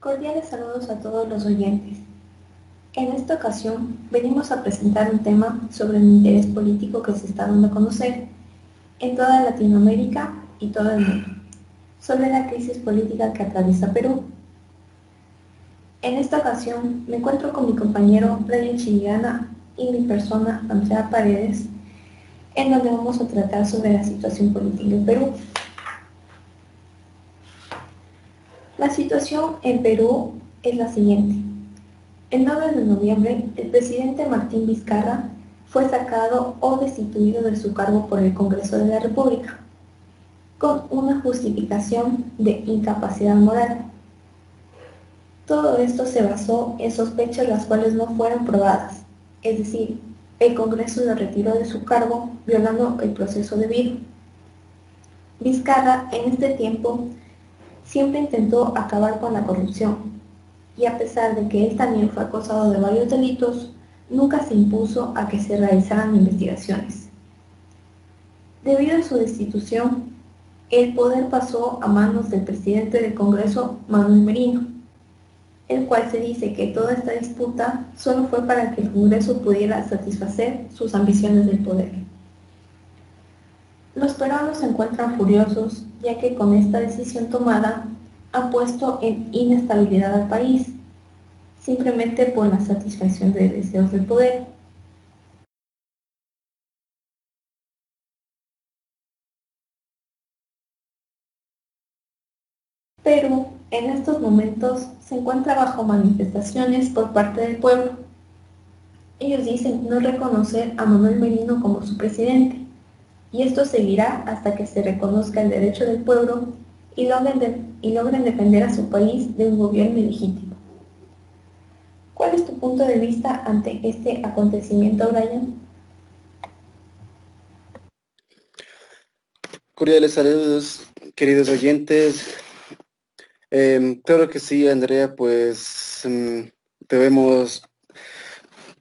Cordiales saludos a todos los oyentes. En esta ocasión venimos a presentar un tema sobre el interés político que se está dando a conocer en toda Latinoamérica y todo el mundo, sobre la crisis política que atraviesa Perú. En esta ocasión me encuentro con mi compañero Brian Chillana y mi persona Andrea Paredes, en donde vamos a tratar sobre la situación política en Perú. La situación en Perú es la siguiente. El 9 de noviembre, el presidente Martín Vizcarra fue sacado o destituido de su cargo por el Congreso de la República, con una justificación de incapacidad moral. Todo esto se basó en sospechas las cuales no fueron probadas, es decir, el Congreso lo retiró de su cargo violando el proceso debido. Vizcarra en este tiempo siempre intentó acabar con la corrupción, y a pesar de que él también fue acusado de varios delitos, nunca se impuso a que se realizaran investigaciones. Debido a su destitución, el poder pasó a manos del presidente del Congreso, Manuel Merino, el cual se dice que toda esta disputa solo fue para que el Congreso pudiera satisfacer sus ambiciones del poder. Los peruanos se encuentran furiosos ya que con esta decisión tomada ha puesto en inestabilidad al país, simplemente por la satisfacción de deseos del poder. Perú en estos momentos se encuentra bajo manifestaciones por parte del pueblo. Ellos dicen no reconocer a Manuel Merino como su presidente y esto seguirá hasta que se reconozca el derecho del pueblo y logren, y logren defender a su país de un gobierno ilegítimo. ¿Cuál es tu punto de vista ante este acontecimiento, Brian? Cordiales saludos, queridos oyentes. Eh, claro que sí, Andrea, pues mm, debemos,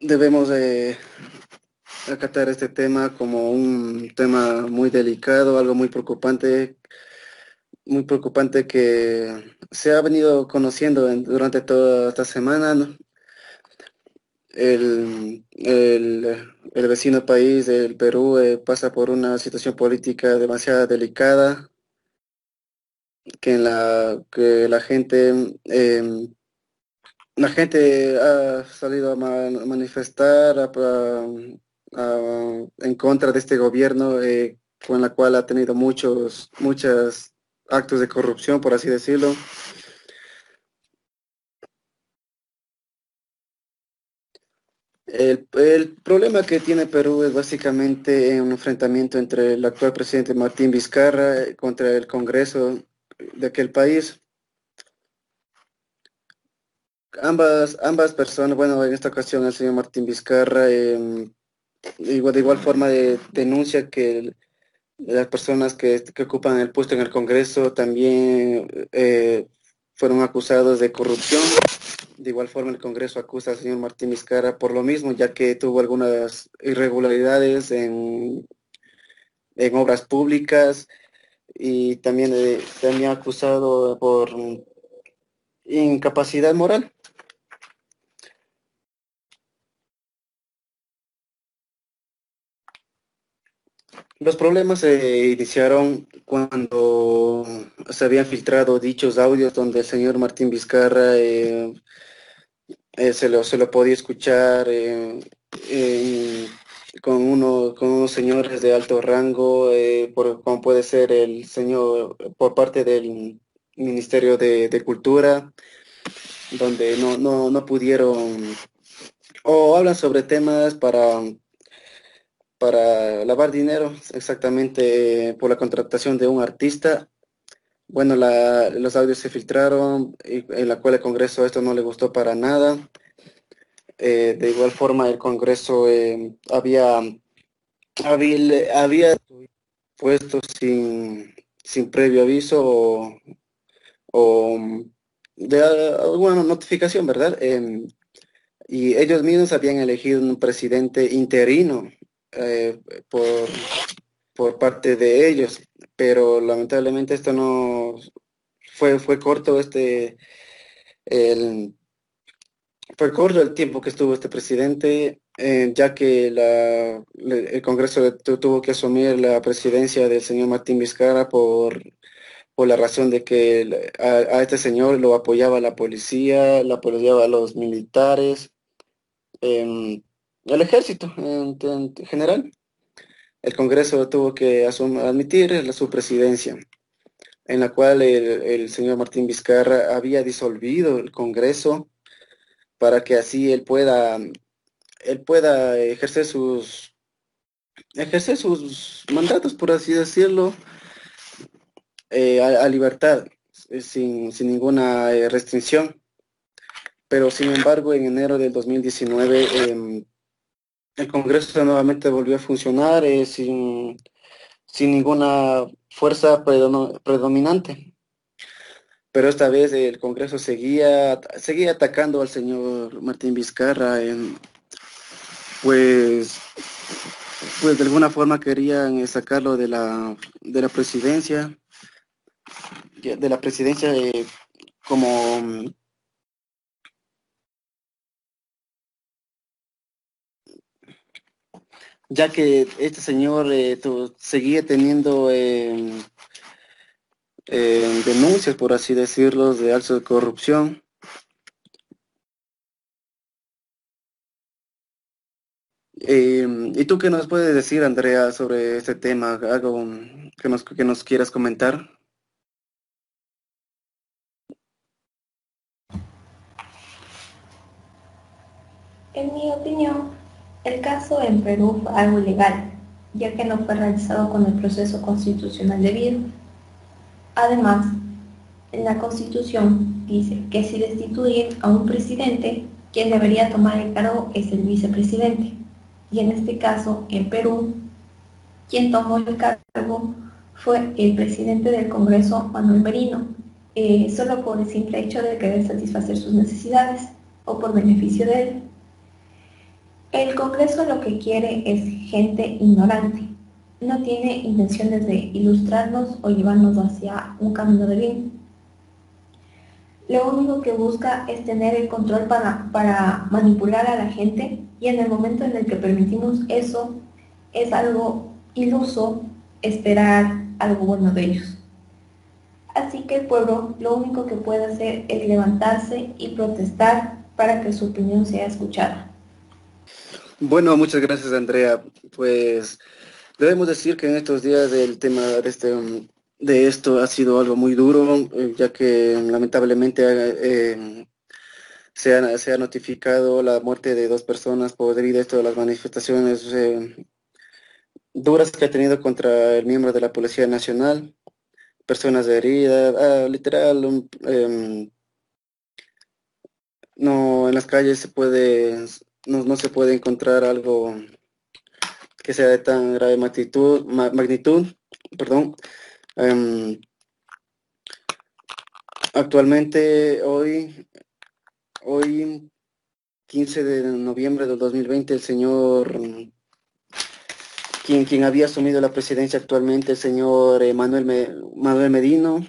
debemos de acatar este tema como un tema muy delicado, algo muy preocupante, muy preocupante que se ha venido conociendo durante toda esta semana. El, vecino país, el Perú, eh, pasa por una situación política demasiado delicada, que en la que la gente em, la gente ha salido a manifestar, a, Ah, en contra de este gobierno eh, con la cual ha tenido muchos, muchos actos de corrupción, por así decirlo. El, problema que tiene Perú es básicamente un enfrentamiento entre el actual presidente Martín Vizcarra eh, contra el Congreso de aquel país. Ambas, ambas personas, bueno, en esta ocasión el señor Martín Vizcarra em, de igual forma de, denuncia que las personas que, ocupan el puesto en el Congreso también eh, fueron acusados de corrupción. De igual forma el Congreso acusa al señor Martín Vizcarra por lo mismo, ya que tuvo algunas irregularidades en, en obras públicas y también, eh, también acusado por incapacidad moral. Los problemas se iniciaron cuando se habían filtrado dichos audios donde el señor Martín Vizcarra eh, eh, se, lo, se lo podía escuchar eh, con, uno, con unos señores de alto rango, por, como puede ser el señor por parte del Ministerio de, Cultura, donde no, no, no pudieron, o hablan sobre temas para para lavar dinero, exactamente por la contratación de un artista. Bueno, los audios se filtraron, y, en la cual el Congreso esto no le gustó para nada. Eh, de igual forma, el Congreso eh, había, había, puesto sin, sin previo aviso o, de alguna notificación, ¿verdad? Em, y ellos mismos habían elegido un presidente interino eh, por, por parte de ellos, pero lamentablemente esto no fue, fue corto este, el, fue corto el tiempo que estuvo este presidente, eh, ya que el Congreso tuvo que asumir la presidencia del señor Martín Vizcarra por, por la razón de que a, este señor lo apoyaba la policía, lo apoyaba a los militares, el ejército en, general. El Congreso tuvo que admitir su presidencia en la cual el, señor Martín Vizcarra había disolvido el Congreso para que así él pueda, él pueda ejercer sus, ejercer sus mandatos, por así decirlo, eh, a, libertad, eh, sin, ninguna eh, restricción. Pero sin embargo, en enero del 2019, em, el Congreso nuevamente volvió a funcionar sin, sin ninguna fuerza predominante. Pero esta vez el Congreso seguía, seguía atacando al señor Martín Vizcarra, pues, pues de alguna forma querían sacarlo de la, de la presidencia, de la presidencia eh, como ya que este señor eh, seguía teniendo em, em, denuncias, por así decirlo, de alza de corrupción. Em, ¿Y tú qué nos puedes decir, Andrea, sobre este tema? ¿Algo que nos, que nos quieras comentar? En mi opinión, el caso en Perú fue algo ilegal, ya que no fue realizado con el proceso constitucional debido. Además, en la Constitución dice que si destituyen a un presidente, quien debería tomar el cargo es el vicepresidente. Y en este caso, en Perú, quien tomó el cargo fue el presidente del Congreso, Manuel Merino, eh, solo por el simple hecho de querer satisfacer sus necesidades o por beneficio de él. El Congreso lo que quiere es gente ignorante. No tiene intenciones de ilustrarnos o llevarnos hacia un camino de bien. Lo único que busca es tener el control para, manipular a la gente y en el momento en el que permitimos eso, es algo iluso esperar algo bueno de ellos. Así que el pueblo lo único que puede hacer es levantarse y protestar para que su opinión sea escuchada. Bueno, muchas gracias Andrea. Pues debemos decir que en estos días el tema de, este, de esto ha sido algo muy duro, eh, ya que lamentablemente eh, se, ha, notificado la muerte de dos personas por debido a esto de las manifestaciones eh, duras que ha tenido contra el miembro de la Policía Nacional, personas heridas, ah, literal, em, no en las calles se puede no, se puede encontrar algo que sea de tan grave magnitud, magnitud perdón. Em, actualmente, hoy, hoy, 15 de noviembre del 2020, el señor, quien, quien había asumido la presidencia actualmente, el señor Manuel, Manuel Medino,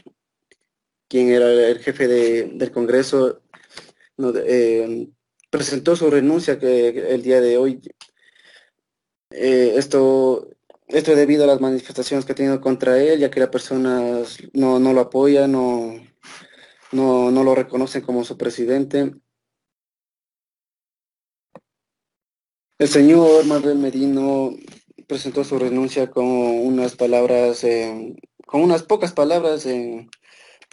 quien era el jefe del Congreso, no, eh, presentó su renuncia que el día de hoy. Eh, esto, esto debido a las manifestaciones que ha tenido contra él, ya que las personas no, lo apoyan, no, no, no lo reconocen como su presidente. El señor Manuel Medino presentó su renuncia con unas palabras, con unas pocas palabras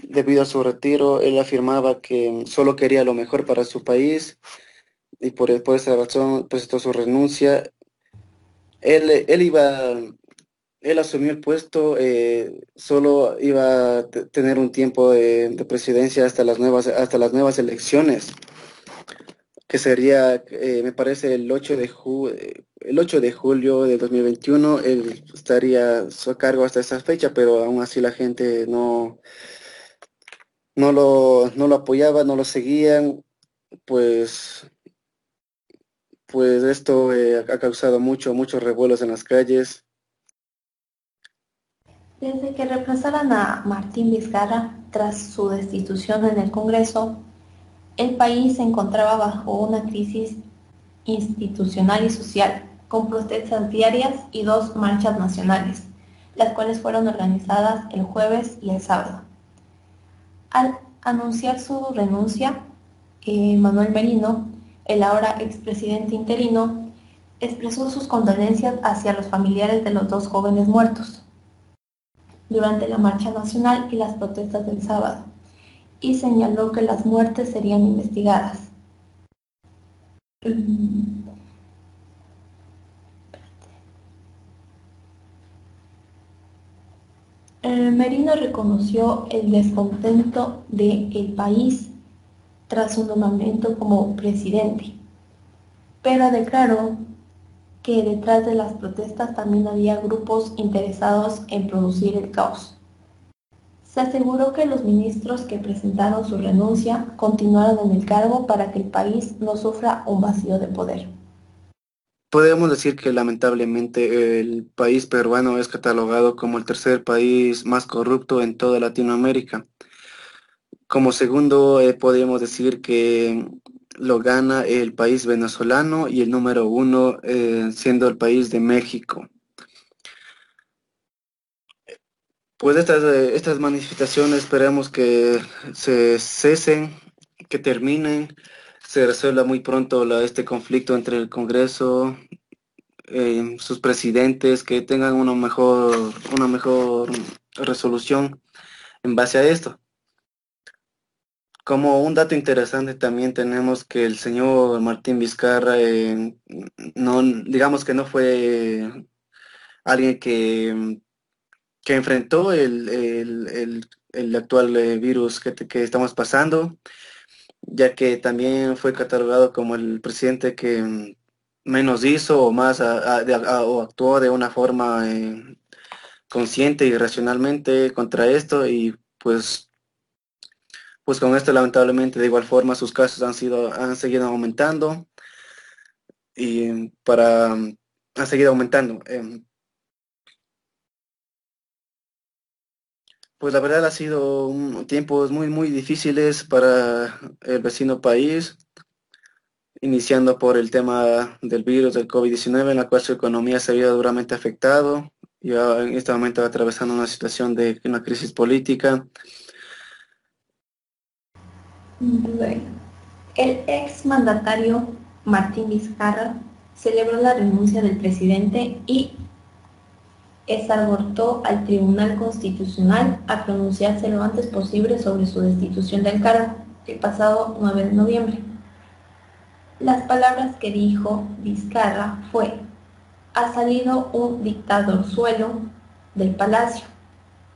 debido a su retiro. Él afirmaba que solo quería lo mejor para su país y por, esa razón presentó su renuncia. Él, él iba, él asumió el puesto, eh, solo iba a tener un tiempo de, presidencia hasta las nuevas, hasta las nuevas elecciones, que sería, eh, me parece, el 8 de el 8 de julio de 2021, él estaría a cargo hasta esa fecha, pero aún así la gente no, no lo, no lo apoyaba, no lo seguían, pues pues esto eh, ha causado mucho, muchos revuelos en las calles. Desde que reemplazaran a Martín Vizcarra tras su destitución en el Congreso, el país se encontraba bajo una crisis institucional y social, con protestas diarias y dos marchas nacionales, las cuales fueron organizadas el jueves y el sábado. Al anunciar su renuncia, eh, Manuel Merino, el ahora expresidente interino, expresó sus condolencias hacia los familiares de los dos jóvenes muertos durante la marcha nacional y las protestas del sábado, y señaló que las muertes serían investigadas. Merino reconoció el descontento del país tras su nombramiento como presidente, pero declaró que detrás de las protestas también había grupos interesados en producir el caos. Se aseguró que los ministros que presentaron su renuncia continuaron en el cargo para que el país no sufra un vacío de poder. Podemos decir que lamentablemente el país peruano es catalogado como el tercer país más corrupto en toda Latinoamérica. Como segundo, eh, podemos decir que lo gana el país venezolano y el número uno eh, siendo el país de México. Pues estas, eh, estas manifestaciones esperamos que se cesen, que terminen, se resuelva muy pronto este conflicto entre el Congreso, eh, sus presidentes, que tengan una mejor, una mejor resolución en base a esto. Como un dato interesante también tenemos que el señor Martín Vizcarra, eh, no, digamos que no fue alguien que que enfrentó el, actual eh, virus que, estamos pasando, ya que también fue catalogado como el presidente que menos hizo o más o actuó de una forma eh, consciente y racionalmente contra esto y pues pues con esto lamentablemente de igual forma sus casos han sido han seguido aumentando y para han seguido aumentando em, Pues la verdad ha sido tiempos muy, muy difíciles para el vecino país, iniciando por el tema del virus del COVID-19, en la cual su economía se había duramente afectado. y en este momento atravesando una situación de una crisis política. El ex mandatario Martín Vizcarra celebró la renuncia del presidente y exhortó al Tribunal Constitucional a pronunciarse lo antes posible sobre su destitución del cargo el pasado 9 de noviembre. Las palabras que dijo Vizcarra fue, ha salido un dictador suelo del palacio.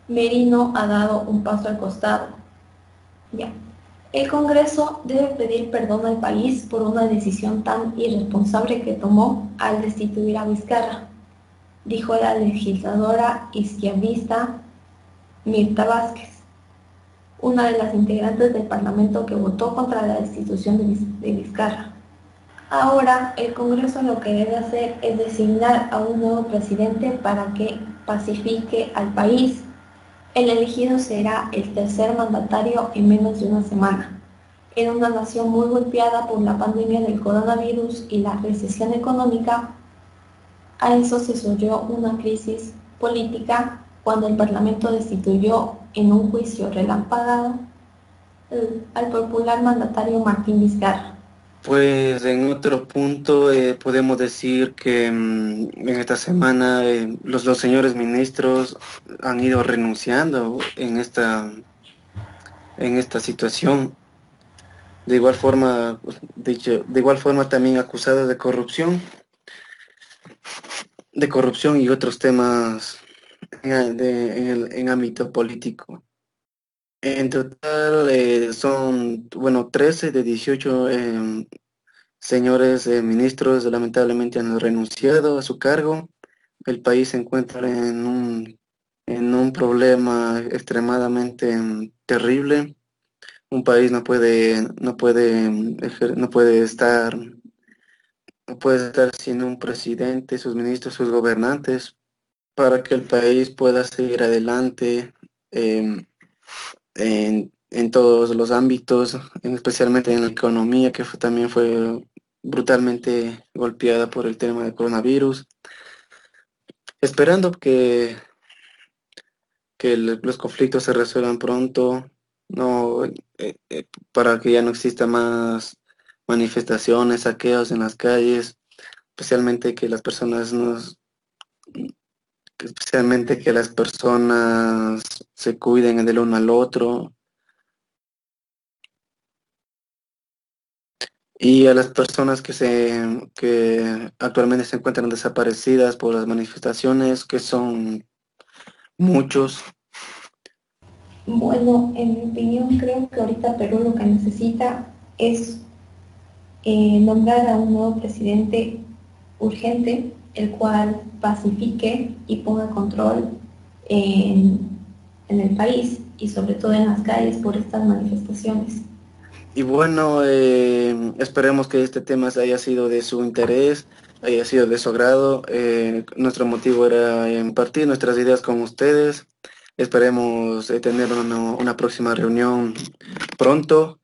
Merino ha dado un paso al costado. Ya. El Congreso debe pedir perdón al país por una decisión tan irresponsable que tomó al destituir a Vizcarra dijo la legisladora izquierdista Mirta Vázquez, una de las integrantes del Parlamento que votó contra la destitución de Vizcarra. Ahora el Congreso lo que debe hacer es designar a un nuevo presidente para que pacifique al país. El elegido será el tercer mandatario en menos de una semana. En una nación muy golpeada por la pandemia del coronavirus y la recesión económica, a eso se subió una crisis política cuando el Parlamento destituyó en un juicio relampagado al popular mandatario Martín Vizcarra. Pues en otro punto eh, podemos decir que mm, en esta semana eh, los dos señores ministros han ido renunciando en esta en esta situación. De igual forma, dicho, de igual forma también acusados de corrupción de corrupción y otros temas en, el, ámbito político. En total eh, son, bueno, 13 de 18 em, señores eh, ministros lamentablemente han renunciado a su cargo. El país se encuentra en un, en un problema extremadamente em, terrible. Un país no puede, no puede, no puede estar no puede estar sin un presidente, sus ministros, sus gobernantes, para que el país pueda seguir adelante em, en todos los ámbitos, especialmente en la economía, que también fue brutalmente golpeada por el tema del coronavirus. Esperando que, que los conflictos se resuelvan pronto, no, eh, eh, para que ya no exista más manifestaciones, saqueos en las calles, especialmente que las personas nos especialmente que las personas se cuiden del uno al otro. Y a las personas que se que actualmente se encuentran desaparecidas por las manifestaciones, que son muchos. Bueno, en mi opinión creo que ahorita Perú lo que necesita es eh, nombrar a un nuevo presidente urgente, el cual pacifique y ponga control en, el país y sobre todo en las calles por estas manifestaciones. Y bueno, eh, esperemos que este tema haya sido de su interés, haya sido de su agrado. Eh, nuestro motivo era impartir nuestras ideas con ustedes. Esperemos tener una, una próxima reunión pronto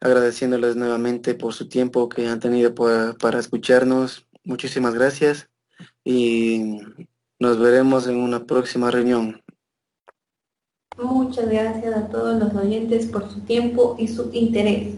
agradeciéndoles nuevamente por su tiempo que han tenido para escucharnos. Muchísimas gracias y nos veremos en una próxima reunión. Muchas gracias a todos los oyentes por su tiempo y su interés.